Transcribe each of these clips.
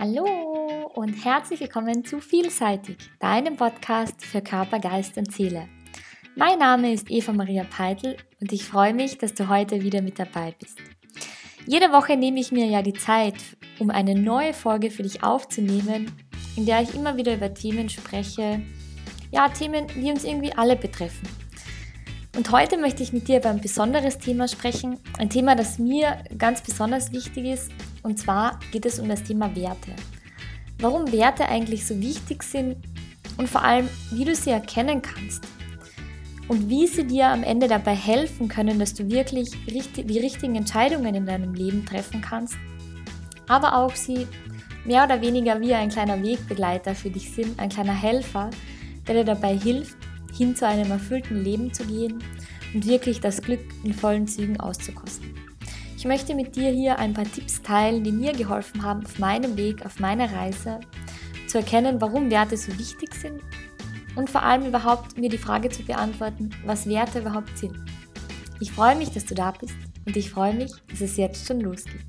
Hallo und herzlich willkommen zu Vielseitig, deinem Podcast für Körper, Geist und Seele. Mein Name ist Eva Maria Peitel und ich freue mich, dass du heute wieder mit dabei bist. Jede Woche nehme ich mir ja die Zeit, um eine neue Folge für dich aufzunehmen, in der ich immer wieder über Themen spreche, ja, Themen, die uns irgendwie alle betreffen. Und heute möchte ich mit dir über ein besonderes Thema sprechen, ein Thema, das mir ganz besonders wichtig ist, und zwar geht es um das Thema Werte. Warum Werte eigentlich so wichtig sind und vor allem, wie du sie erkennen kannst und wie sie dir am Ende dabei helfen können, dass du wirklich die richtigen Entscheidungen in deinem Leben treffen kannst, aber auch sie mehr oder weniger wie ein kleiner Wegbegleiter für dich sind, ein kleiner Helfer, der dir dabei hilft, hin zu einem erfüllten Leben zu gehen und wirklich das Glück in vollen Zügen auszukosten. Ich möchte mit dir hier ein paar Tipps teilen, die mir geholfen haben auf meinem Weg, auf meiner Reise, zu erkennen, warum Werte so wichtig sind und vor allem überhaupt mir die Frage zu beantworten, was Werte überhaupt sind. Ich freue mich, dass du da bist und ich freue mich, dass es jetzt schon losgeht.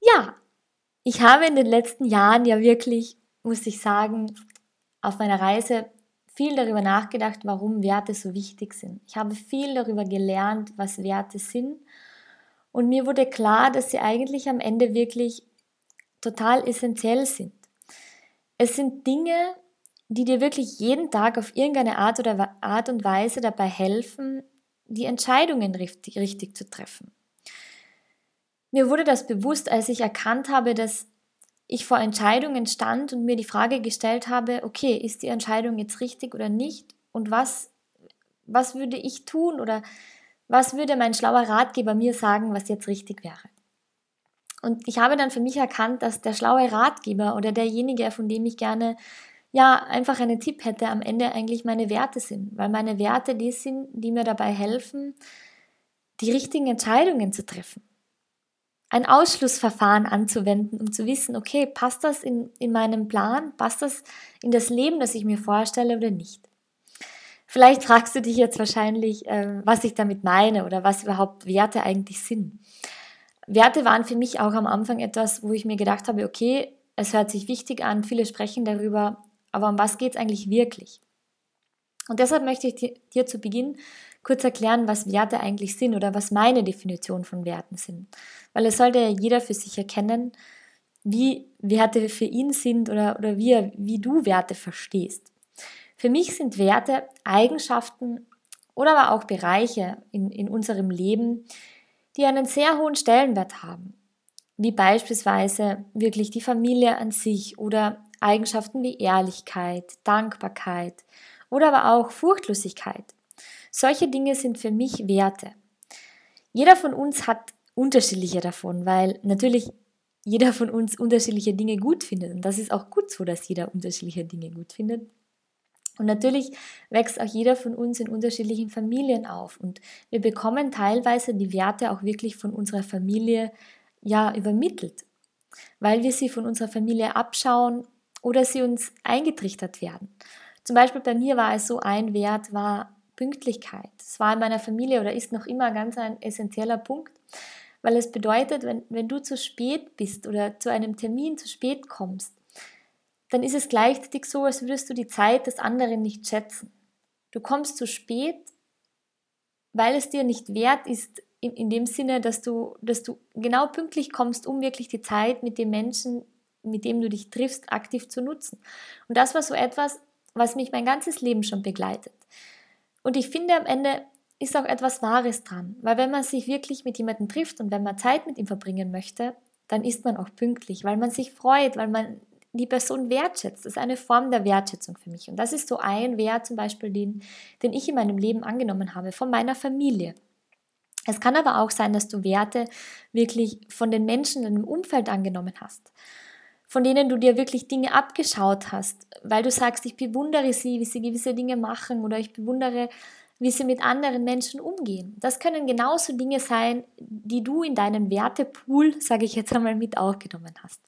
Ja, ich habe in den letzten Jahren ja wirklich, muss ich sagen, auf meiner Reise viel darüber nachgedacht, warum Werte so wichtig sind. Ich habe viel darüber gelernt, was Werte sind. Und mir wurde klar, dass sie eigentlich am Ende wirklich total essentiell sind. Es sind Dinge, die dir wirklich jeden Tag auf irgendeine Art oder Art und Weise dabei helfen, die Entscheidungen richtig, richtig zu treffen. Mir wurde das bewusst, als ich erkannt habe, dass ich vor Entscheidungen stand und mir die Frage gestellt habe, okay, ist die Entscheidung jetzt richtig oder nicht? Und was, was würde ich tun oder was würde mein schlauer Ratgeber mir sagen, was jetzt richtig wäre? Und ich habe dann für mich erkannt, dass der schlaue Ratgeber oder derjenige, von dem ich gerne ja einfach einen Tipp hätte, am Ende eigentlich meine Werte sind, weil meine Werte die sind, die mir dabei helfen, die richtigen Entscheidungen zu treffen ein Ausschlussverfahren anzuwenden, um zu wissen, okay, passt das in, in meinem Plan, passt das in das Leben, das ich mir vorstelle oder nicht. Vielleicht fragst du dich jetzt wahrscheinlich, äh, was ich damit meine oder was überhaupt Werte eigentlich sind. Werte waren für mich auch am Anfang etwas, wo ich mir gedacht habe, okay, es hört sich wichtig an, viele sprechen darüber, aber um was geht es eigentlich wirklich? Und deshalb möchte ich dir zu Beginn kurz erklären, was Werte eigentlich sind oder was meine Definition von Werten sind. Weil es sollte ja jeder für sich erkennen, wie Werte für ihn sind oder, oder wie, er, wie du Werte verstehst. Für mich sind Werte Eigenschaften oder aber auch Bereiche in, in unserem Leben, die einen sehr hohen Stellenwert haben, wie beispielsweise wirklich die Familie an sich oder Eigenschaften wie Ehrlichkeit, Dankbarkeit oder aber auch Furchtlosigkeit. Solche Dinge sind für mich Werte. Jeder von uns hat unterschiedliche davon, weil natürlich jeder von uns unterschiedliche Dinge gut findet. Und das ist auch gut so, dass jeder unterschiedliche Dinge gut findet. Und natürlich wächst auch jeder von uns in unterschiedlichen Familien auf. Und wir bekommen teilweise die Werte auch wirklich von unserer Familie ja übermittelt, weil wir sie von unserer Familie abschauen oder sie uns eingetrichtert werden. Zum Beispiel bei mir war es so, ein Wert war Pünktlichkeit. Es war in meiner Familie oder ist noch immer ganz ein essentieller Punkt, weil es bedeutet, wenn, wenn du zu spät bist oder zu einem Termin zu spät kommst, dann ist es gleichzeitig so, als würdest du die Zeit des anderen nicht schätzen. Du kommst zu spät, weil es dir nicht wert ist, in, in dem Sinne, dass du, dass du genau pünktlich kommst, um wirklich die Zeit mit dem Menschen, mit dem du dich triffst, aktiv zu nutzen. Und das war so etwas, was mich mein ganzes Leben schon begleitet. Und ich finde, am Ende ist auch etwas Wahres dran, weil wenn man sich wirklich mit jemandem trifft und wenn man Zeit mit ihm verbringen möchte, dann ist man auch pünktlich, weil man sich freut, weil man die Person wertschätzt. Das ist eine Form der Wertschätzung für mich. Und das ist so ein Wert zum Beispiel, den, den ich in meinem Leben angenommen habe, von meiner Familie. Es kann aber auch sein, dass du Werte wirklich von den Menschen in deinem Umfeld angenommen hast von denen du dir wirklich Dinge abgeschaut hast, weil du sagst, ich bewundere sie, wie sie gewisse Dinge machen oder ich bewundere, wie sie mit anderen Menschen umgehen. Das können genauso Dinge sein, die du in deinen Wertepool, sage ich jetzt einmal, mit aufgenommen hast.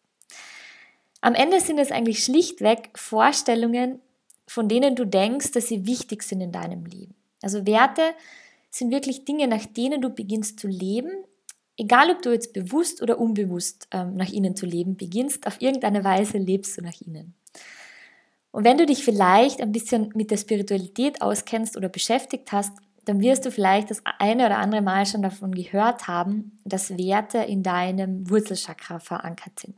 Am Ende sind es eigentlich schlichtweg Vorstellungen, von denen du denkst, dass sie wichtig sind in deinem Leben. Also Werte sind wirklich Dinge, nach denen du beginnst zu leben egal ob du jetzt bewusst oder unbewusst ähm, nach ihnen zu leben beginnst, auf irgendeine Weise lebst du nach ihnen. Und wenn du dich vielleicht ein bisschen mit der Spiritualität auskennst oder beschäftigt hast, dann wirst du vielleicht das eine oder andere Mal schon davon gehört haben, dass Werte in deinem Wurzelchakra verankert sind.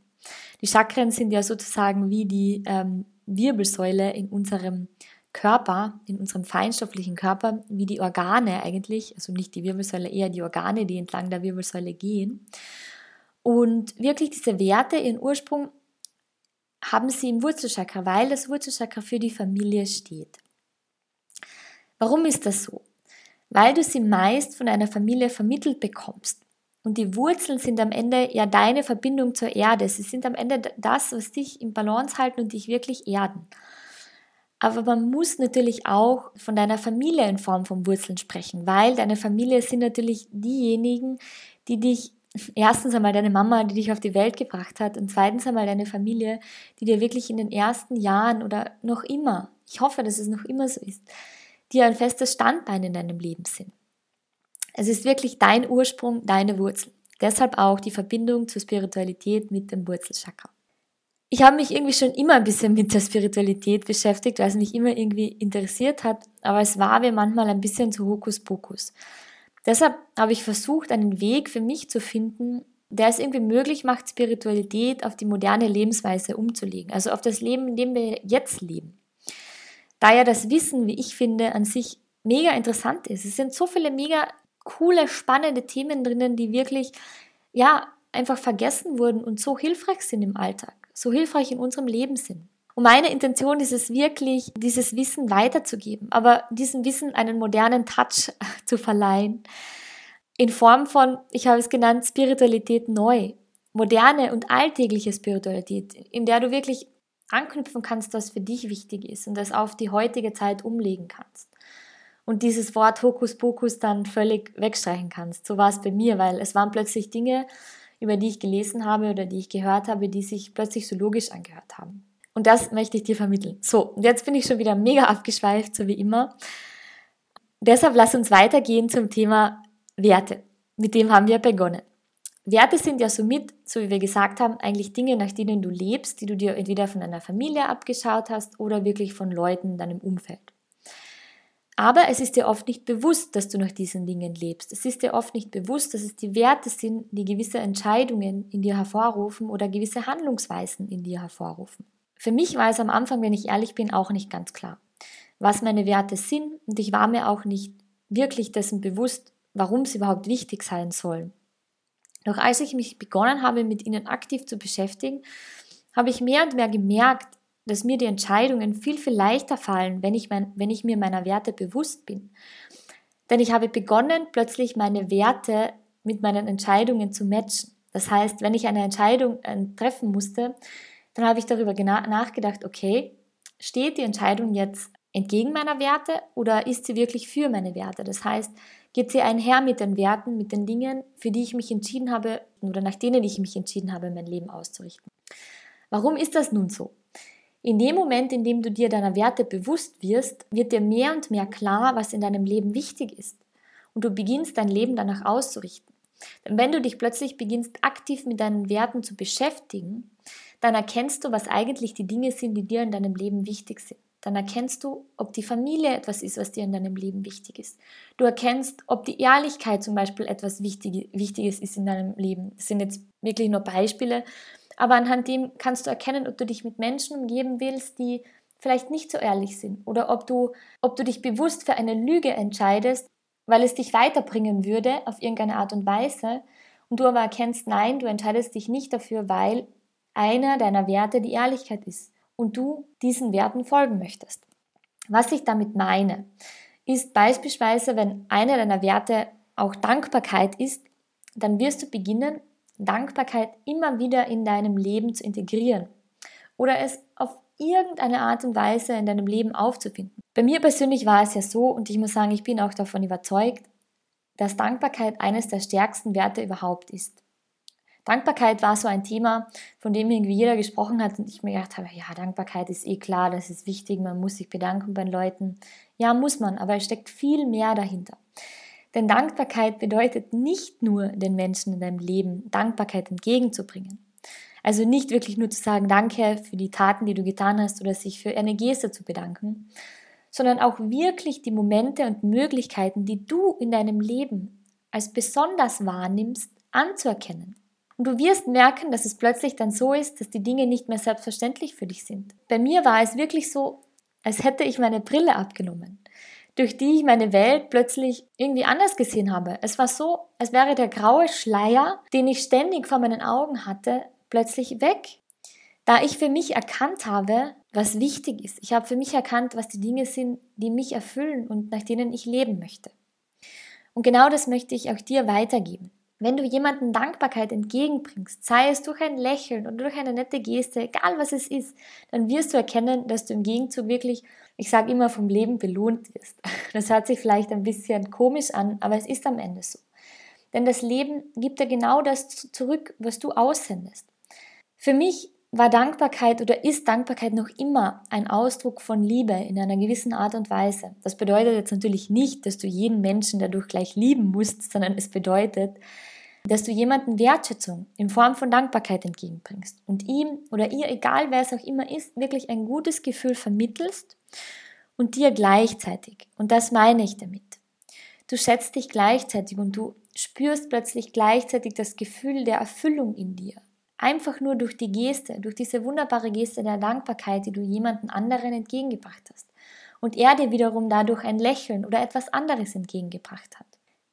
Die Chakren sind ja sozusagen wie die ähm, Wirbelsäule in unserem Körper, in unserem feinstofflichen Körper, wie die Organe eigentlich, also nicht die Wirbelsäule, eher die Organe, die entlang der Wirbelsäule gehen. Und wirklich diese Werte, ihren Ursprung haben sie im Wurzelchakra, weil das Wurzelchakra für die Familie steht. Warum ist das so? Weil du sie meist von einer Familie vermittelt bekommst. Und die Wurzeln sind am Ende ja deine Verbindung zur Erde. Sie sind am Ende das, was dich im Balance halten und dich wirklich erden. Aber man muss natürlich auch von deiner Familie in Form von Wurzeln sprechen, weil deine Familie sind natürlich diejenigen, die dich erstens einmal deine Mama, die dich auf die Welt gebracht hat und zweitens einmal deine Familie, die dir wirklich in den ersten Jahren oder noch immer, ich hoffe, dass es noch immer so ist, die ein festes Standbein in deinem Leben sind. Es ist wirklich dein Ursprung, deine Wurzel. Deshalb auch die Verbindung zur Spiritualität mit dem Wurzelchakra. Ich habe mich irgendwie schon immer ein bisschen mit der Spiritualität beschäftigt, weil es mich immer irgendwie interessiert hat, aber es war mir manchmal ein bisschen zu Hokuspokus. Deshalb habe ich versucht, einen Weg für mich zu finden, der es irgendwie möglich macht, Spiritualität auf die moderne Lebensweise umzulegen, also auf das Leben, in dem wir jetzt leben. Da ja das Wissen, wie ich finde, an sich mega interessant ist. Es sind so viele mega coole, spannende Themen drinnen, die wirklich, ja, einfach vergessen wurden und so hilfreich sind im Alltag, so hilfreich in unserem Leben sind. Und meine Intention ist es wirklich, dieses Wissen weiterzugeben, aber diesem Wissen einen modernen Touch zu verleihen. In Form von, ich habe es genannt, Spiritualität neu. Moderne und alltägliche Spiritualität, in der du wirklich anknüpfen kannst, was für dich wichtig ist und das auf die heutige Zeit umlegen kannst. Und dieses Wort Hokuspokus dann völlig wegstreichen kannst. So war es bei mir, weil es waren plötzlich Dinge, über die ich gelesen habe oder die ich gehört habe, die sich plötzlich so logisch angehört haben. Und das möchte ich dir vermitteln. So, und jetzt bin ich schon wieder mega abgeschweift, so wie immer. Deshalb lass uns weitergehen zum Thema Werte. Mit dem haben wir begonnen. Werte sind ja somit, so wie wir gesagt haben, eigentlich Dinge, nach denen du lebst, die du dir entweder von deiner Familie abgeschaut hast oder wirklich von Leuten in deinem Umfeld. Aber es ist dir oft nicht bewusst, dass du nach diesen Dingen lebst. Es ist dir oft nicht bewusst, dass es die Werte sind, die gewisse Entscheidungen in dir hervorrufen oder gewisse Handlungsweisen in dir hervorrufen. Für mich war es am Anfang, wenn ich ehrlich bin, auch nicht ganz klar, was meine Werte sind und ich war mir auch nicht wirklich dessen bewusst, warum sie überhaupt wichtig sein sollen. Doch als ich mich begonnen habe, mit ihnen aktiv zu beschäftigen, habe ich mehr und mehr gemerkt, dass mir die Entscheidungen viel, viel leichter fallen, wenn ich, mein, wenn ich mir meiner Werte bewusst bin. Denn ich habe begonnen, plötzlich meine Werte mit meinen Entscheidungen zu matchen. Das heißt, wenn ich eine Entscheidung äh, treffen musste, dann habe ich darüber nachgedacht, okay, steht die Entscheidung jetzt entgegen meiner Werte oder ist sie wirklich für meine Werte? Das heißt, geht sie einher mit den Werten, mit den Dingen, für die ich mich entschieden habe oder nach denen ich mich entschieden habe, mein Leben auszurichten. Warum ist das nun so? In dem Moment, in dem du dir deiner Werte bewusst wirst, wird dir mehr und mehr klar, was in deinem Leben wichtig ist. Und du beginnst dein Leben danach auszurichten. Denn wenn du dich plötzlich beginnst, aktiv mit deinen Werten zu beschäftigen, dann erkennst du, was eigentlich die Dinge sind, die dir in deinem Leben wichtig sind. Dann erkennst du, ob die Familie etwas ist, was dir in deinem Leben wichtig ist. Du erkennst, ob die Ehrlichkeit zum Beispiel etwas Wichtiges ist in deinem Leben. Das sind jetzt wirklich nur Beispiele, aber anhand dem kannst du erkennen, ob du dich mit Menschen umgeben willst, die vielleicht nicht so ehrlich sind oder ob du, ob du dich bewusst für eine Lüge entscheidest, weil es dich weiterbringen würde auf irgendeine Art und Weise und du aber erkennst, nein, du entscheidest dich nicht dafür, weil einer deiner Werte die Ehrlichkeit ist und du diesen Werten folgen möchtest. Was ich damit meine, ist beispielsweise, wenn einer deiner Werte auch Dankbarkeit ist, dann wirst du beginnen, Dankbarkeit immer wieder in deinem Leben zu integrieren oder es auf irgendeine Art und Weise in deinem Leben aufzufinden. Bei mir persönlich war es ja so und ich muss sagen, ich bin auch davon überzeugt, dass Dankbarkeit eines der stärksten Werte überhaupt ist. Dankbarkeit war so ein Thema, von dem irgendwie jeder gesprochen hat und ich mir gedacht habe, ja, Dankbarkeit ist eh klar, das ist wichtig, man muss sich bedanken bei den Leuten. Ja, muss man, aber es steckt viel mehr dahinter. Denn Dankbarkeit bedeutet nicht nur den Menschen in deinem Leben Dankbarkeit entgegenzubringen. Also nicht wirklich nur zu sagen, danke für die Taten, die du getan hast oder sich für eine Geste zu bedanken, sondern auch wirklich die Momente und Möglichkeiten, die du in deinem Leben als besonders wahrnimmst, anzuerkennen. Und du wirst merken, dass es plötzlich dann so ist, dass die Dinge nicht mehr selbstverständlich für dich sind. Bei mir war es wirklich so, als hätte ich meine Brille abgenommen, durch die ich meine Welt plötzlich irgendwie anders gesehen habe. Es war so, als wäre der graue Schleier, den ich ständig vor meinen Augen hatte, plötzlich weg. Da ich für mich erkannt habe, was wichtig ist. Ich habe für mich erkannt, was die Dinge sind, die mich erfüllen und nach denen ich leben möchte. Und genau das möchte ich auch dir weitergeben. Wenn du jemanden Dankbarkeit entgegenbringst, sei es durch ein Lächeln oder durch eine nette Geste, egal was es ist, dann wirst du erkennen, dass du im Gegenzug wirklich, ich sage immer, vom Leben belohnt wirst. Das hört sich vielleicht ein bisschen komisch an, aber es ist am Ende so. Denn das Leben gibt dir genau das zurück, was du aussendest. Für mich war Dankbarkeit oder ist Dankbarkeit noch immer ein Ausdruck von Liebe in einer gewissen Art und Weise. Das bedeutet jetzt natürlich nicht, dass du jeden Menschen dadurch gleich lieben musst, sondern es bedeutet, dass du jemanden Wertschätzung in Form von Dankbarkeit entgegenbringst und ihm oder ihr, egal wer es auch immer ist, wirklich ein gutes Gefühl vermittelst und dir gleichzeitig, und das meine ich damit, du schätzt dich gleichzeitig und du spürst plötzlich gleichzeitig das Gefühl der Erfüllung in dir. Einfach nur durch die Geste, durch diese wunderbare Geste der Dankbarkeit, die du jemanden anderen entgegengebracht hast. Und er dir wiederum dadurch ein Lächeln oder etwas anderes entgegengebracht hat.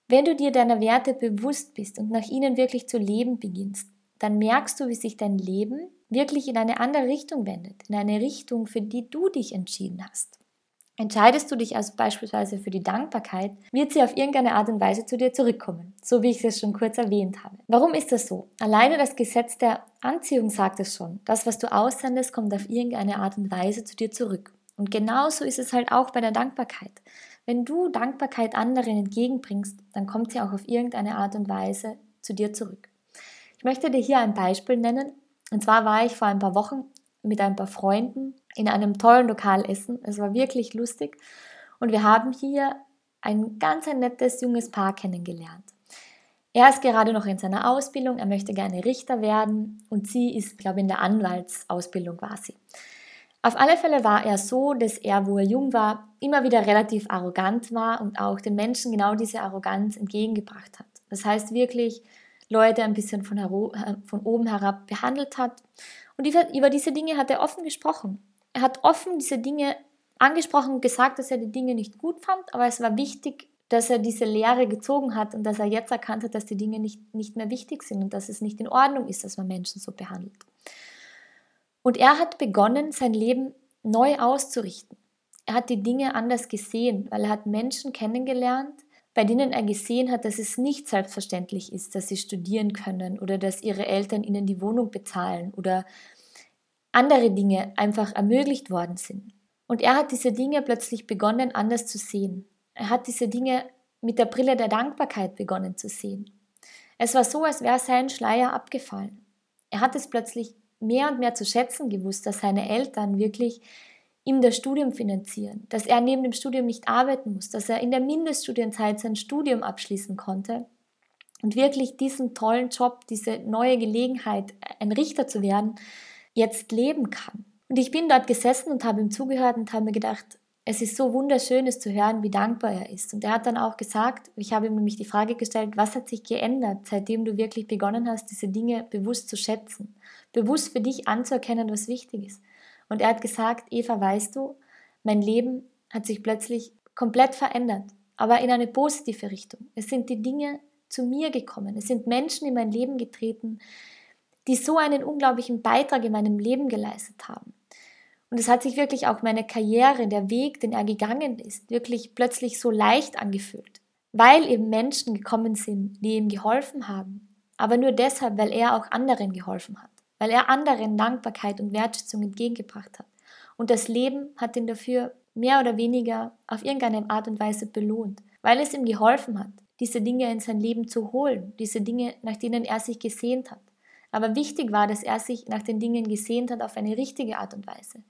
Wenn du dir deiner Werte bewusst bist und nach ihnen wirklich zu leben beginnst, dann merkst du, wie sich dein Leben wirklich in eine andere Richtung wendet, in eine Richtung, für die du dich entschieden hast. Entscheidest du dich also beispielsweise für die Dankbarkeit, wird sie auf irgendeine Art und Weise zu dir zurückkommen, so wie ich es schon kurz erwähnt habe. Warum ist das so? Alleine das Gesetz der Anziehung sagt es schon. Das, was du aussendest, kommt auf irgendeine Art und Weise zu dir zurück. Und genauso ist es halt auch bei der Dankbarkeit. Wenn du Dankbarkeit anderen entgegenbringst, dann kommt sie auch auf irgendeine Art und Weise zu dir zurück. Ich möchte dir hier ein Beispiel nennen. Und zwar war ich vor ein paar Wochen mit ein paar Freunden in einem tollen Lokal essen. Es war wirklich lustig. Und wir haben hier ein ganz ein nettes junges Paar kennengelernt. Er ist gerade noch in seiner Ausbildung, er möchte gerne Richter werden und sie ist, glaube ich, in der Anwaltsausbildung quasi. Auf alle Fälle war er so, dass er, wo er jung war, immer wieder relativ arrogant war und auch den Menschen genau diese Arroganz entgegengebracht hat. Das heißt wirklich Leute ein bisschen von, äh, von oben herab behandelt hat. Und über diese Dinge hat er offen gesprochen. Er hat offen diese Dinge angesprochen und gesagt, dass er die Dinge nicht gut fand, aber es war wichtig, dass er diese Lehre gezogen hat und dass er jetzt erkannt hat, dass die Dinge nicht, nicht mehr wichtig sind und dass es nicht in Ordnung ist, dass man Menschen so behandelt. Und er hat begonnen, sein Leben neu auszurichten. Er hat die Dinge anders gesehen, weil er hat Menschen kennengelernt, bei denen er gesehen hat, dass es nicht selbstverständlich ist, dass sie studieren können oder dass ihre Eltern ihnen die Wohnung bezahlen oder andere Dinge einfach ermöglicht worden sind. Und er hat diese Dinge plötzlich begonnen anders zu sehen. Er hat diese Dinge mit der Brille der Dankbarkeit begonnen zu sehen. Es war so, als wäre sein Schleier abgefallen. Er hat es plötzlich mehr und mehr zu schätzen gewusst, dass seine Eltern wirklich ihm das Studium finanzieren, dass er neben dem Studium nicht arbeiten muss, dass er in der Mindeststudienzeit sein Studium abschließen konnte und wirklich diesen tollen Job, diese neue Gelegenheit, ein Richter zu werden, jetzt leben kann. Und ich bin dort gesessen und habe ihm zugehört und habe mir gedacht, es ist so wunderschön, es zu hören, wie dankbar er ist. Und er hat dann auch gesagt, ich habe ihm nämlich die Frage gestellt, was hat sich geändert, seitdem du wirklich begonnen hast, diese Dinge bewusst zu schätzen, bewusst für dich anzuerkennen, was wichtig ist. Und er hat gesagt, Eva, weißt du, mein Leben hat sich plötzlich komplett verändert, aber in eine positive Richtung. Es sind die Dinge zu mir gekommen, es sind Menschen in mein Leben getreten, die so einen unglaublichen Beitrag in meinem Leben geleistet haben. Und es hat sich wirklich auch meine Karriere, der Weg, den er gegangen ist, wirklich plötzlich so leicht angefühlt, weil eben Menschen gekommen sind, die ihm geholfen haben, aber nur deshalb, weil er auch anderen geholfen hat, weil er anderen Dankbarkeit und Wertschätzung entgegengebracht hat. Und das Leben hat ihn dafür mehr oder weniger auf irgendeine Art und Weise belohnt, weil es ihm geholfen hat, diese Dinge in sein Leben zu holen, diese Dinge, nach denen er sich gesehnt hat. Aber wichtig war, dass er sich nach den Dingen gesehnt hat auf eine richtige Art und Weise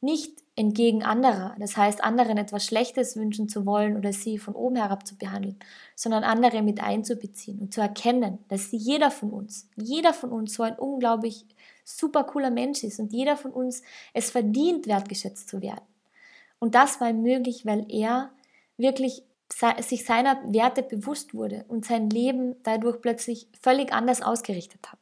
nicht entgegen anderer, das heißt anderen etwas Schlechtes wünschen zu wollen oder sie von oben herab zu behandeln, sondern andere mit einzubeziehen und zu erkennen, dass jeder von uns, jeder von uns so ein unglaublich super cooler Mensch ist und jeder von uns es verdient, wertgeschätzt zu werden. Und das war möglich, weil er wirklich sich seiner Werte bewusst wurde und sein Leben dadurch plötzlich völlig anders ausgerichtet hat.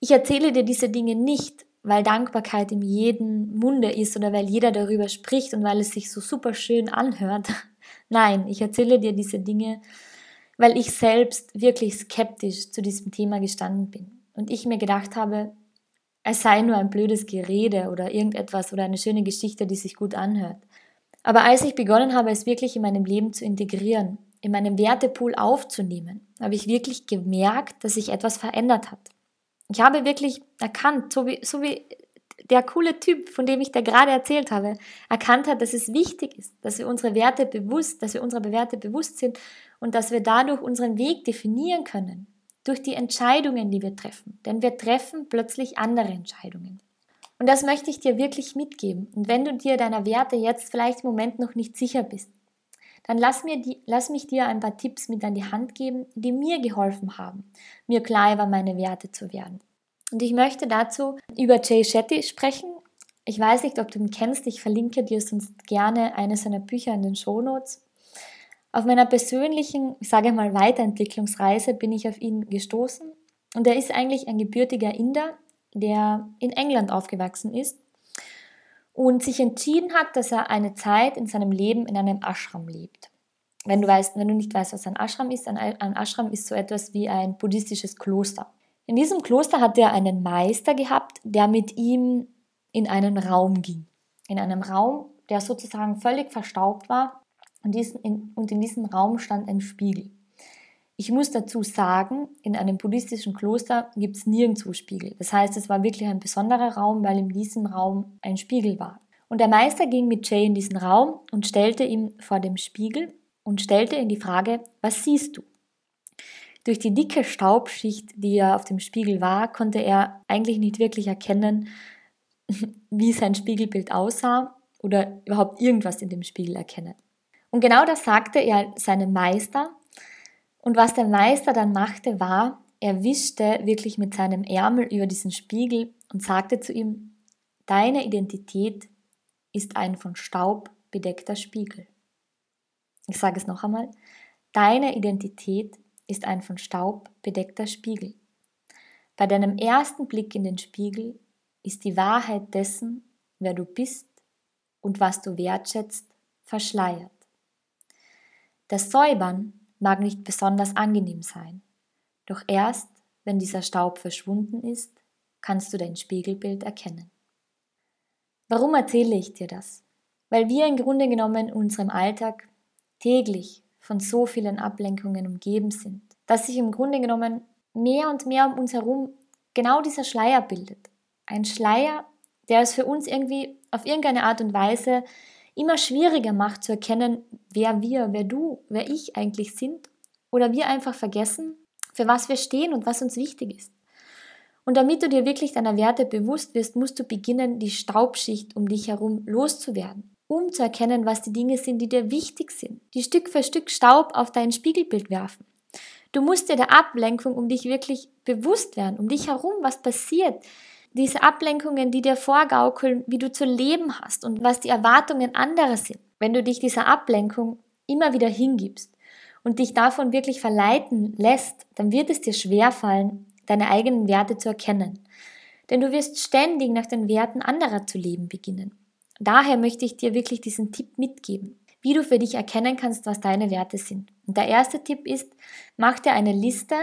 Ich erzähle dir diese Dinge nicht, weil Dankbarkeit in jedem Munde ist oder weil jeder darüber spricht und weil es sich so super schön anhört. Nein, ich erzähle dir diese Dinge, weil ich selbst wirklich skeptisch zu diesem Thema gestanden bin und ich mir gedacht habe, es sei nur ein blödes Gerede oder irgendetwas oder eine schöne Geschichte, die sich gut anhört. Aber als ich begonnen habe, es wirklich in meinem Leben zu integrieren, in meinem Wertepool aufzunehmen, habe ich wirklich gemerkt, dass sich etwas verändert hat. Ich habe wirklich erkannt, so wie, so wie der coole Typ, von dem ich da gerade erzählt habe, erkannt hat, dass es wichtig ist, dass wir unsere Werte bewusst, dass wir unsere Werte bewusst sind und dass wir dadurch unseren Weg definieren können, durch die Entscheidungen, die wir treffen. Denn wir treffen plötzlich andere Entscheidungen. Und das möchte ich dir wirklich mitgeben. Und wenn du dir deiner Werte jetzt vielleicht im Moment noch nicht sicher bist, dann lass, mir die, lass mich dir ein paar Tipps mit an die Hand geben, die mir geholfen haben, mir klar über meine Werte zu werden. Und ich möchte dazu über Jay Shetty sprechen. Ich weiß nicht, ob du ihn kennst. Ich verlinke dir sonst gerne eines seiner Bücher in den Show Notes. Auf meiner persönlichen, ich sage mal, Weiterentwicklungsreise bin ich auf ihn gestoßen. Und er ist eigentlich ein gebürtiger Inder, der in England aufgewachsen ist und sich entschieden hat, dass er eine Zeit in seinem Leben in einem Ashram lebt. Wenn du, weißt, wenn du nicht weißt, was ein Ashram ist, ein, Ashram ist so etwas wie ein buddhistisches Kloster. In diesem Kloster hat er einen Meister gehabt, der mit ihm in einen Raum ging. In einem Raum, der sozusagen völlig verstaubt war und in diesem Raum stand ein Spiegel. Ich muss dazu sagen, in einem buddhistischen Kloster gibt es nirgendwo Spiegel. Das heißt, es war wirklich ein besonderer Raum, weil in diesem Raum ein Spiegel war. Und der Meister ging mit Jay in diesen Raum und stellte ihm vor dem Spiegel und stellte ihm die Frage, was siehst du? Durch die dicke Staubschicht, die er auf dem Spiegel war, konnte er eigentlich nicht wirklich erkennen, wie sein Spiegelbild aussah oder überhaupt irgendwas in dem Spiegel erkennen. Und genau das sagte er seinem Meister und was der Meister dann machte, war, er wischte wirklich mit seinem Ärmel über diesen Spiegel und sagte zu ihm, deine Identität ist ein von Staub bedeckter Spiegel. Ich sage es noch einmal, deine Identität ist ein von Staub bedeckter Spiegel. Bei deinem ersten Blick in den Spiegel ist die Wahrheit dessen, wer du bist und was du wertschätzt, verschleiert. Das Säubern mag nicht besonders angenehm sein. Doch erst, wenn dieser Staub verschwunden ist, kannst du dein Spiegelbild erkennen. Warum erzähle ich dir das? Weil wir im Grunde genommen in unserem Alltag täglich von so vielen Ablenkungen umgeben sind, dass sich im Grunde genommen mehr und mehr um uns herum genau dieser Schleier bildet. Ein Schleier, der es für uns irgendwie auf irgendeine Art und Weise immer schwieriger macht zu erkennen, wer wir, wer du, wer ich eigentlich sind oder wir einfach vergessen, für was wir stehen und was uns wichtig ist. Und damit du dir wirklich deiner Werte bewusst wirst, musst du beginnen, die Staubschicht um dich herum loszuwerden, um zu erkennen, was die Dinge sind, die dir wichtig sind, die Stück für Stück Staub auf dein Spiegelbild werfen. Du musst dir der Ablenkung um dich wirklich bewusst werden, um dich herum, was passiert, diese Ablenkungen, die dir vorgaukeln, wie du zu leben hast und was die Erwartungen anderer sind, wenn du dich dieser Ablenkung immer wieder hingibst und dich davon wirklich verleiten lässt, dann wird es dir schwerfallen, deine eigenen Werte zu erkennen. Denn du wirst ständig nach den Werten anderer zu leben beginnen. Daher möchte ich dir wirklich diesen Tipp mitgeben, wie du für dich erkennen kannst, was deine Werte sind. Und der erste Tipp ist, mach dir eine Liste,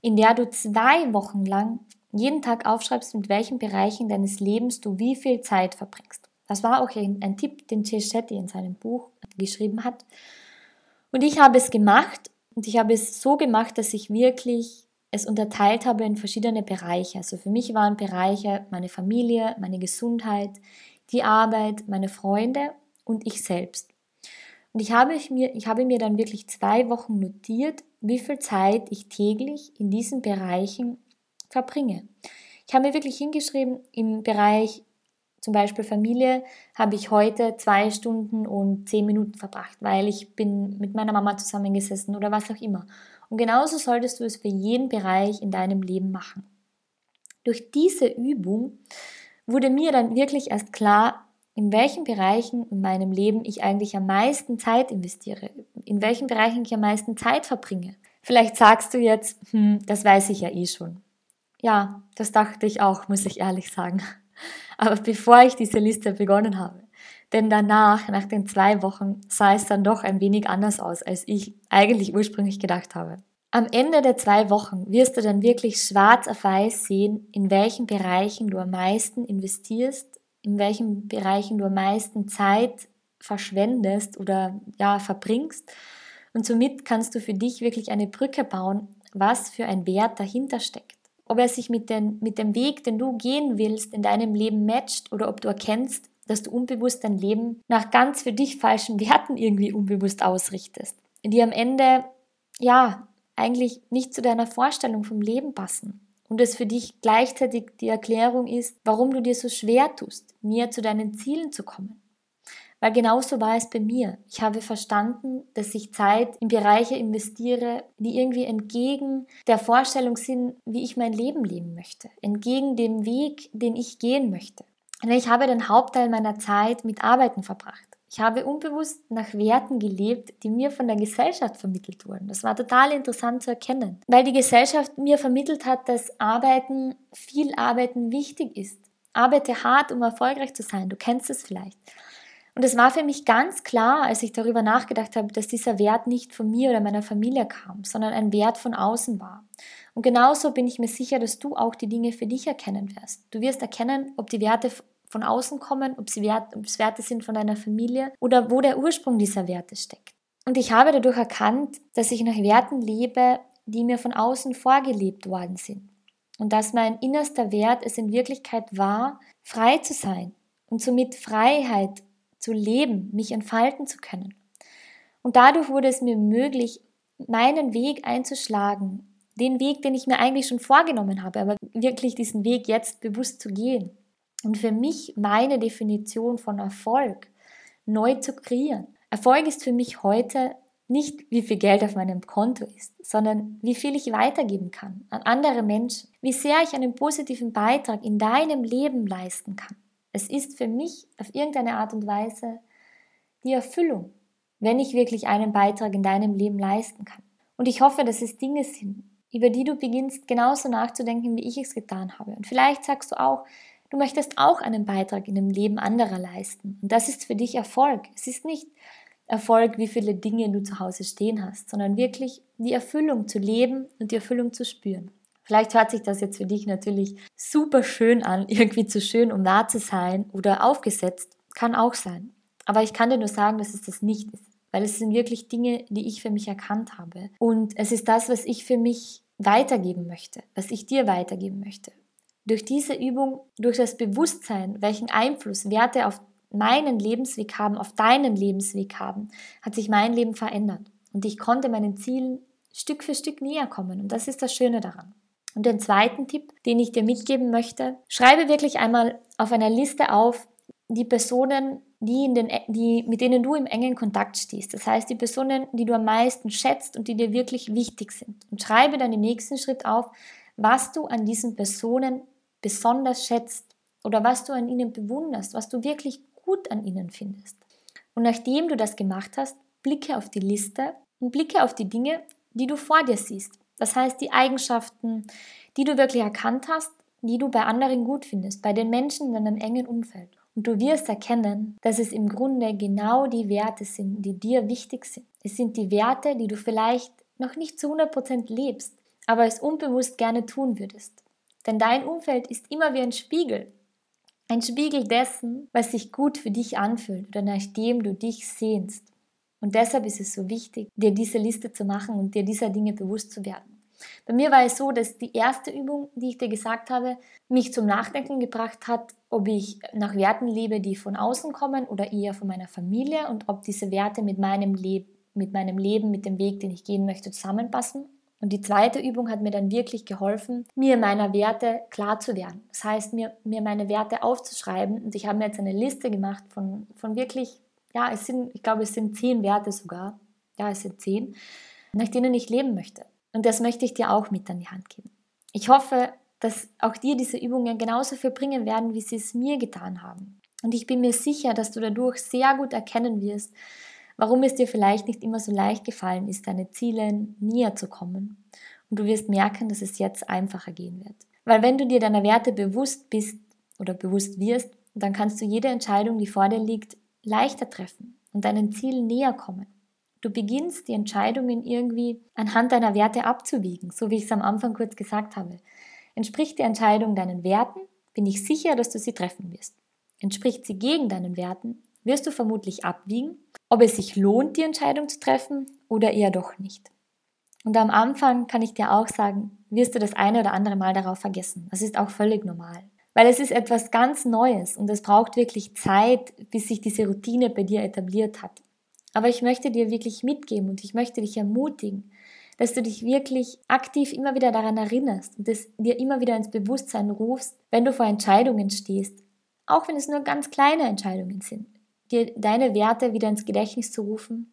in der du zwei Wochen lang jeden Tag aufschreibst, mit welchen Bereichen deines Lebens du wie viel Zeit verbringst. Das war auch ein, ein Tipp, den Jay Shetty in seinem Buch geschrieben hat. Und ich habe es gemacht und ich habe es so gemacht, dass ich wirklich es unterteilt habe in verschiedene Bereiche. Also für mich waren Bereiche meine Familie, meine Gesundheit, die Arbeit, meine Freunde und ich selbst. Und ich habe mir, ich habe mir dann wirklich zwei Wochen notiert, wie viel Zeit ich täglich in diesen Bereichen verbringe. Ich habe mir wirklich hingeschrieben, im Bereich Zum Beispiel Familie habe ich heute zwei Stunden und zehn Minuten verbracht, weil ich bin mit meiner Mama zusammengesessen oder was auch immer. Und genauso solltest du es für jeden Bereich in deinem Leben machen. Durch diese Übung wurde mir dann wirklich erst klar, in welchen Bereichen in meinem Leben ich eigentlich am meisten Zeit investiere, in welchen Bereichen ich am meisten Zeit verbringe. Vielleicht sagst du jetzt, hm, das weiß ich ja eh schon. Ja, das dachte ich auch, muss ich ehrlich sagen. Aber bevor ich diese Liste begonnen habe, denn danach, nach den zwei Wochen, sah es dann doch ein wenig anders aus, als ich eigentlich ursprünglich gedacht habe. Am Ende der zwei Wochen wirst du dann wirklich schwarz auf weiß sehen, in welchen Bereichen du am meisten investierst, in welchen Bereichen du am meisten Zeit verschwendest oder ja, verbringst. Und somit kannst du für dich wirklich eine Brücke bauen, was für ein Wert dahinter steckt ob er sich mit, den, mit dem Weg, den du gehen willst, in deinem Leben matcht oder ob du erkennst, dass du unbewusst dein Leben nach ganz für dich falschen Werten irgendwie unbewusst ausrichtest, die am Ende, ja, eigentlich nicht zu deiner Vorstellung vom Leben passen. Und es für dich gleichzeitig die Erklärung ist, warum du dir so schwer tust, näher zu deinen Zielen zu kommen. Weil genauso war es bei mir. Ich habe verstanden, dass ich Zeit in Bereiche investiere, die irgendwie entgegen der Vorstellung sind, wie ich mein Leben leben möchte, entgegen dem Weg, den ich gehen möchte. Und ich habe den Hauptteil meiner Zeit mit Arbeiten verbracht. Ich habe unbewusst nach Werten gelebt, die mir von der Gesellschaft vermittelt wurden. Das war total interessant zu erkennen, weil die Gesellschaft mir vermittelt hat, dass Arbeiten, viel Arbeiten wichtig ist. Arbeite hart, um erfolgreich zu sein. Du kennst es vielleicht. Und es war für mich ganz klar, als ich darüber nachgedacht habe, dass dieser Wert nicht von mir oder meiner Familie kam, sondern ein Wert von außen war. Und genauso bin ich mir sicher, dass du auch die Dinge für dich erkennen wirst. Du wirst erkennen, ob die Werte von außen kommen, ob, sie Wert, ob es Werte sind von deiner Familie oder wo der Ursprung dieser Werte steckt. Und ich habe dadurch erkannt, dass ich nach Werten lebe, die mir von außen vorgelebt worden sind. Und dass mein innerster Wert es in Wirklichkeit war, frei zu sein und somit Freiheit zu leben, mich entfalten zu können. Und dadurch wurde es mir möglich, meinen Weg einzuschlagen, den Weg, den ich mir eigentlich schon vorgenommen habe, aber wirklich diesen Weg jetzt bewusst zu gehen. Und für mich meine Definition von Erfolg neu zu kreieren. Erfolg ist für mich heute nicht, wie viel Geld auf meinem Konto ist, sondern wie viel ich weitergeben kann an andere Menschen, wie sehr ich einen positiven Beitrag in deinem Leben leisten kann. Es ist für mich auf irgendeine Art und Weise die Erfüllung, wenn ich wirklich einen Beitrag in deinem Leben leisten kann. Und ich hoffe, dass es Dinge sind, über die du beginnst genauso nachzudenken, wie ich es getan habe. Und vielleicht sagst du auch, du möchtest auch einen Beitrag in dem Leben anderer leisten. Und das ist für dich Erfolg. Es ist nicht Erfolg, wie viele Dinge du zu Hause stehen hast, sondern wirklich die Erfüllung zu leben und die Erfüllung zu spüren. Vielleicht hört sich das jetzt für dich natürlich super schön an, irgendwie zu schön, um wahr zu sein oder aufgesetzt. Kann auch sein. Aber ich kann dir nur sagen, dass es das nicht ist. Weil es sind wirklich Dinge, die ich für mich erkannt habe. Und es ist das, was ich für mich weitergeben möchte, was ich dir weitergeben möchte. Durch diese Übung, durch das Bewusstsein, welchen Einfluss Werte auf meinen Lebensweg haben, auf deinen Lebensweg haben, hat sich mein Leben verändert. Und ich konnte meinen Zielen Stück für Stück näher kommen. Und das ist das Schöne daran. Und den zweiten Tipp, den ich dir mitgeben möchte, schreibe wirklich einmal auf einer Liste auf die Personen, die den, die, mit denen du im engen Kontakt stehst. Das heißt, die Personen, die du am meisten schätzt und die dir wirklich wichtig sind. Und schreibe dann im nächsten Schritt auf, was du an diesen Personen besonders schätzt oder was du an ihnen bewunderst, was du wirklich gut an ihnen findest. Und nachdem du das gemacht hast, blicke auf die Liste und blicke auf die Dinge, die du vor dir siehst. Das heißt, die Eigenschaften, die du wirklich erkannt hast, die du bei anderen gut findest, bei den Menschen in deinem engen Umfeld. Und du wirst erkennen, dass es im Grunde genau die Werte sind, die dir wichtig sind. Es sind die Werte, die du vielleicht noch nicht zu 100% lebst, aber es unbewusst gerne tun würdest. Denn dein Umfeld ist immer wie ein Spiegel. Ein Spiegel dessen, was sich gut für dich anfühlt oder nachdem du dich sehnst. Und deshalb ist es so wichtig, dir diese Liste zu machen und dir dieser Dinge bewusst zu werden. Bei mir war es so, dass die erste Übung, die ich dir gesagt habe, mich zum Nachdenken gebracht hat, ob ich nach Werten lebe, die von außen kommen oder eher von meiner Familie und ob diese Werte mit meinem, Leb mit meinem Leben, mit dem Weg, den ich gehen möchte, zusammenpassen. Und die zweite Übung hat mir dann wirklich geholfen, mir meiner Werte klar zu werden. Das heißt, mir, mir meine Werte aufzuschreiben. Und ich habe mir jetzt eine Liste gemacht von, von wirklich, ja, es sind, ich glaube, es sind zehn Werte sogar. Ja, es sind zehn, nach denen ich leben möchte. Und das möchte ich dir auch mit an die Hand geben. Ich hoffe, dass auch dir diese Übungen genauso viel bringen werden, wie sie es mir getan haben. Und ich bin mir sicher, dass du dadurch sehr gut erkennen wirst, warum es dir vielleicht nicht immer so leicht gefallen ist, deine Ziele näher zu kommen. Und du wirst merken, dass es jetzt einfacher gehen wird. Weil wenn du dir deiner Werte bewusst bist oder bewusst wirst, dann kannst du jede Entscheidung, die vor dir liegt, leichter treffen und deinen Zielen näher kommen. Du beginnst die Entscheidungen irgendwie anhand deiner Werte abzuwiegen, so wie ich es am Anfang kurz gesagt habe. Entspricht die Entscheidung deinen Werten, bin ich sicher, dass du sie treffen wirst. Entspricht sie gegen deinen Werten, wirst du vermutlich abwiegen, ob es sich lohnt, die Entscheidung zu treffen oder eher doch nicht. Und am Anfang kann ich dir auch sagen, wirst du das eine oder andere Mal darauf vergessen. Das ist auch völlig normal. Weil es ist etwas ganz Neues und es braucht wirklich Zeit, bis sich diese Routine bei dir etabliert hat. Aber ich möchte dir wirklich mitgeben und ich möchte dich ermutigen, dass du dich wirklich aktiv immer wieder daran erinnerst und es dir immer wieder ins Bewusstsein rufst, wenn du vor Entscheidungen stehst. Auch wenn es nur ganz kleine Entscheidungen sind dir deine Werte wieder ins Gedächtnis zu rufen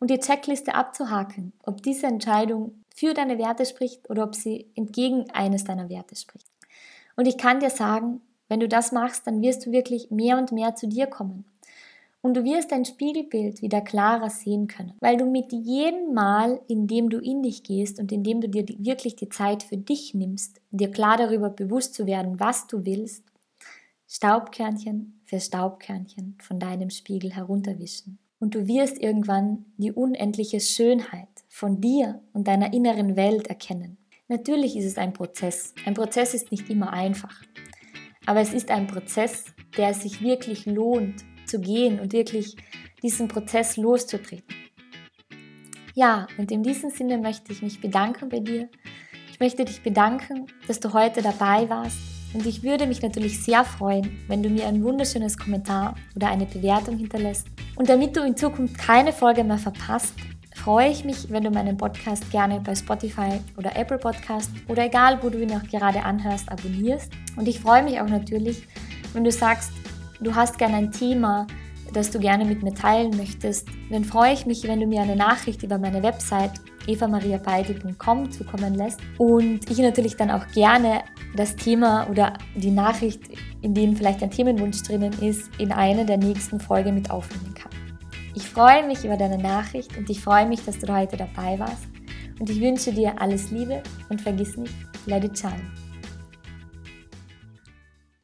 und die Checkliste abzuhaken, ob diese Entscheidung für deine Werte spricht oder ob sie entgegen eines deiner Werte spricht. Und ich kann dir sagen, wenn du das machst, dann wirst du wirklich mehr und mehr zu dir kommen. Und du wirst dein Spiegelbild wieder klarer sehen können, weil du mit jedem Mal, in dem du in dich gehst und indem du dir wirklich die Zeit für dich nimmst, dir klar darüber bewusst zu werden, was du willst, Staubkörnchen für Staubkörnchen von deinem Spiegel herunterwischen. Und du wirst irgendwann die unendliche Schönheit von dir und deiner inneren Welt erkennen. Natürlich ist es ein Prozess. Ein Prozess ist nicht immer einfach. Aber es ist ein Prozess, der es sich wirklich lohnt zu gehen und wirklich diesen Prozess loszutreten. Ja, und in diesem Sinne möchte ich mich bedanken bei dir. Ich möchte dich bedanken, dass du heute dabei warst und ich würde mich natürlich sehr freuen, wenn du mir ein wunderschönes Kommentar oder eine Bewertung hinterlässt. Und damit du in Zukunft keine Folge mehr verpasst, freue ich mich, wenn du meinen Podcast gerne bei Spotify oder Apple Podcast oder egal, wo du ihn auch gerade anhörst, abonnierst. Und ich freue mich auch natürlich, wenn du sagst, du hast gerne ein Thema, das du gerne mit mir teilen möchtest, dann freue ich mich, wenn du mir eine Nachricht über meine Website evamariabeide.com zukommen lässt und ich natürlich dann auch gerne das Thema oder die Nachricht, in dem vielleicht ein Themenwunsch drinnen ist, in einer der nächsten Folgen mit aufnehmen kann. Ich freue mich über deine Nachricht und ich freue mich, dass du heute dabei warst und ich wünsche dir alles Liebe und vergiss nicht, let it shine.